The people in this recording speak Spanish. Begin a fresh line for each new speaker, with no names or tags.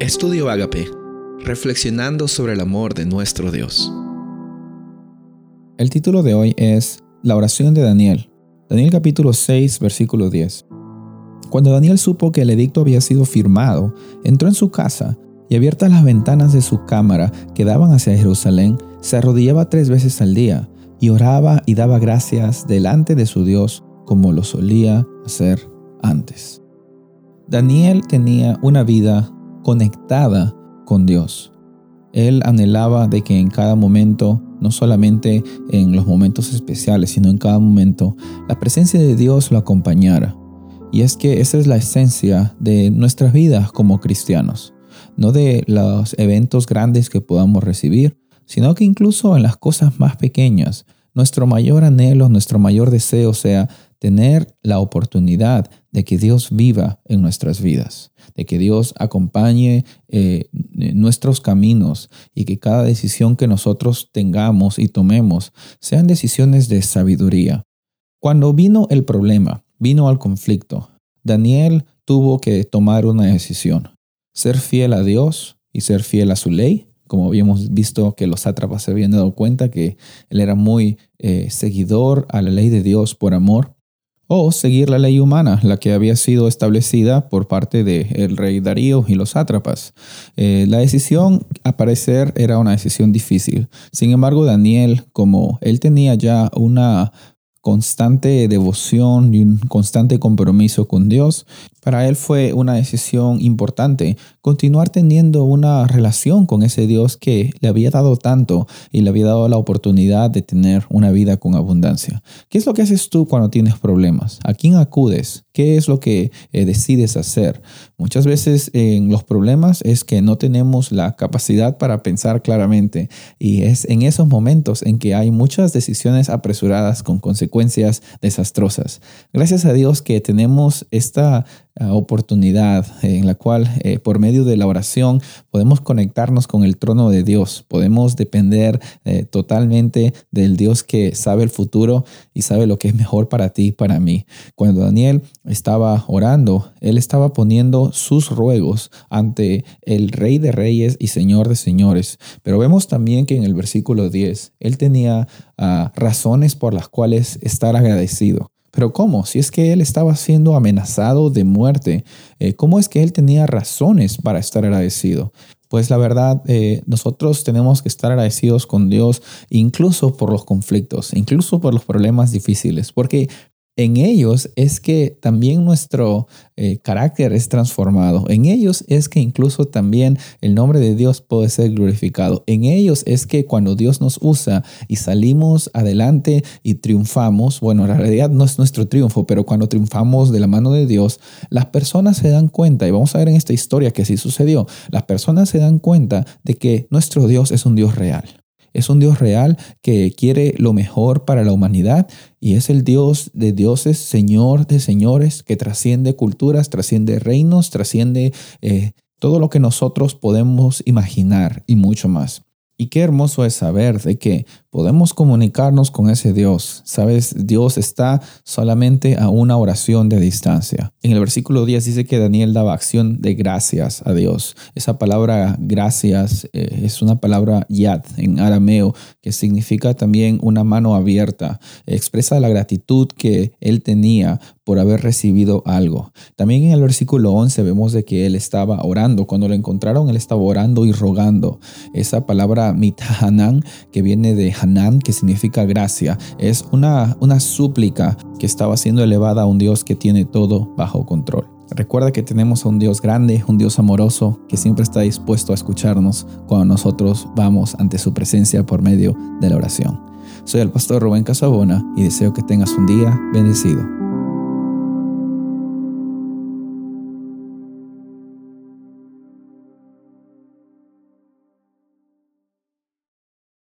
Estudio Agape, reflexionando sobre el amor de nuestro Dios.
El título de hoy es La oración de Daniel. Daniel capítulo 6, versículo 10. Cuando Daniel supo que el edicto había sido firmado, entró en su casa y abiertas las ventanas de su cámara que daban hacia Jerusalén, se arrodillaba tres veces al día y oraba y daba gracias delante de su Dios como lo solía hacer antes. Daniel tenía una vida conectada con Dios. Él anhelaba de que en cada momento, no solamente en los momentos especiales, sino en cada momento, la presencia de Dios lo acompañara. Y es que esa es la esencia de nuestras vidas como cristianos, no de los eventos grandes que podamos recibir, sino que incluso en las cosas más pequeñas, nuestro mayor anhelo, nuestro mayor deseo sea tener la oportunidad de que Dios viva en nuestras vidas, de que Dios acompañe eh, nuestros caminos y que cada decisión que nosotros tengamos y tomemos sean decisiones de sabiduría. Cuando vino el problema, vino el conflicto, Daniel tuvo que tomar una decisión, ser fiel a Dios y ser fiel a su ley como habíamos visto que los sátrapas se habían dado cuenta que él era muy eh, seguidor a la ley de Dios por amor, o seguir la ley humana, la que había sido establecida por parte del rey Darío y los sátrapas. Eh, la decisión, a parecer, era una decisión difícil. Sin embargo, Daniel, como él tenía ya una constante devoción y un constante compromiso con Dios, para él fue una decisión importante continuar teniendo una relación con ese Dios que le había dado tanto y le había dado la oportunidad de tener una vida con abundancia. ¿Qué es lo que haces tú cuando tienes problemas? ¿A quién acudes? ¿Qué es lo que eh, decides hacer? Muchas veces en los problemas es que no tenemos la capacidad para pensar claramente y es en esos momentos en que hay muchas decisiones apresuradas con consecuencias desastrosas. Gracias a Dios que tenemos esta oportunidad en la cual eh, por medio de la oración podemos conectarnos con el trono de Dios, podemos depender eh, totalmente del Dios que sabe el futuro y sabe lo que es mejor para ti y para mí. Cuando Daniel estaba orando, él estaba poniendo sus ruegos ante el Rey de Reyes y Señor de Señores. Pero vemos también que en el versículo 10, él tenía ah, razones por las cuales estar agradecido. Pero ¿cómo? Si es que él estaba siendo amenazado de muerte, eh, ¿cómo es que él tenía razones para estar agradecido? Pues la verdad, eh, nosotros tenemos que estar agradecidos con Dios incluso por los conflictos, incluso por los problemas difíciles, porque en ellos es que también nuestro eh, carácter es transformado. En ellos es que incluso también el nombre de Dios puede ser glorificado. En ellos es que cuando Dios nos usa y salimos adelante y triunfamos, bueno, en realidad no es nuestro triunfo, pero cuando triunfamos de la mano de Dios, las personas se dan cuenta, y vamos a ver en esta historia que sí sucedió, las personas se dan cuenta de que nuestro Dios es un Dios real. Es un Dios real que quiere lo mejor para la humanidad y es el Dios de dioses, Señor de señores, que trasciende culturas, trasciende reinos, trasciende eh, todo lo que nosotros podemos imaginar y mucho más. Y qué hermoso es saber de que podemos comunicarnos con ese Dios. Sabes, Dios está solamente a una oración de distancia. En el versículo 10 dice que Daniel daba acción de gracias a Dios. Esa palabra gracias eh, es una palabra yad en arameo que significa también una mano abierta. Expresa la gratitud que él tenía por haber recibido algo. También en el versículo 11 vemos de que él estaba orando. Cuando lo encontraron, él estaba orando y rogando. Esa palabra mitahanan, que viene de Hanan, que significa gracia, es una, una súplica que estaba siendo elevada a un Dios que tiene todo bajo control. Recuerda que tenemos a un Dios grande, un Dios amoroso, que siempre está dispuesto a escucharnos cuando nosotros vamos ante su presencia por medio de la oración. Soy el pastor Rubén Casabona y deseo que tengas un día bendecido.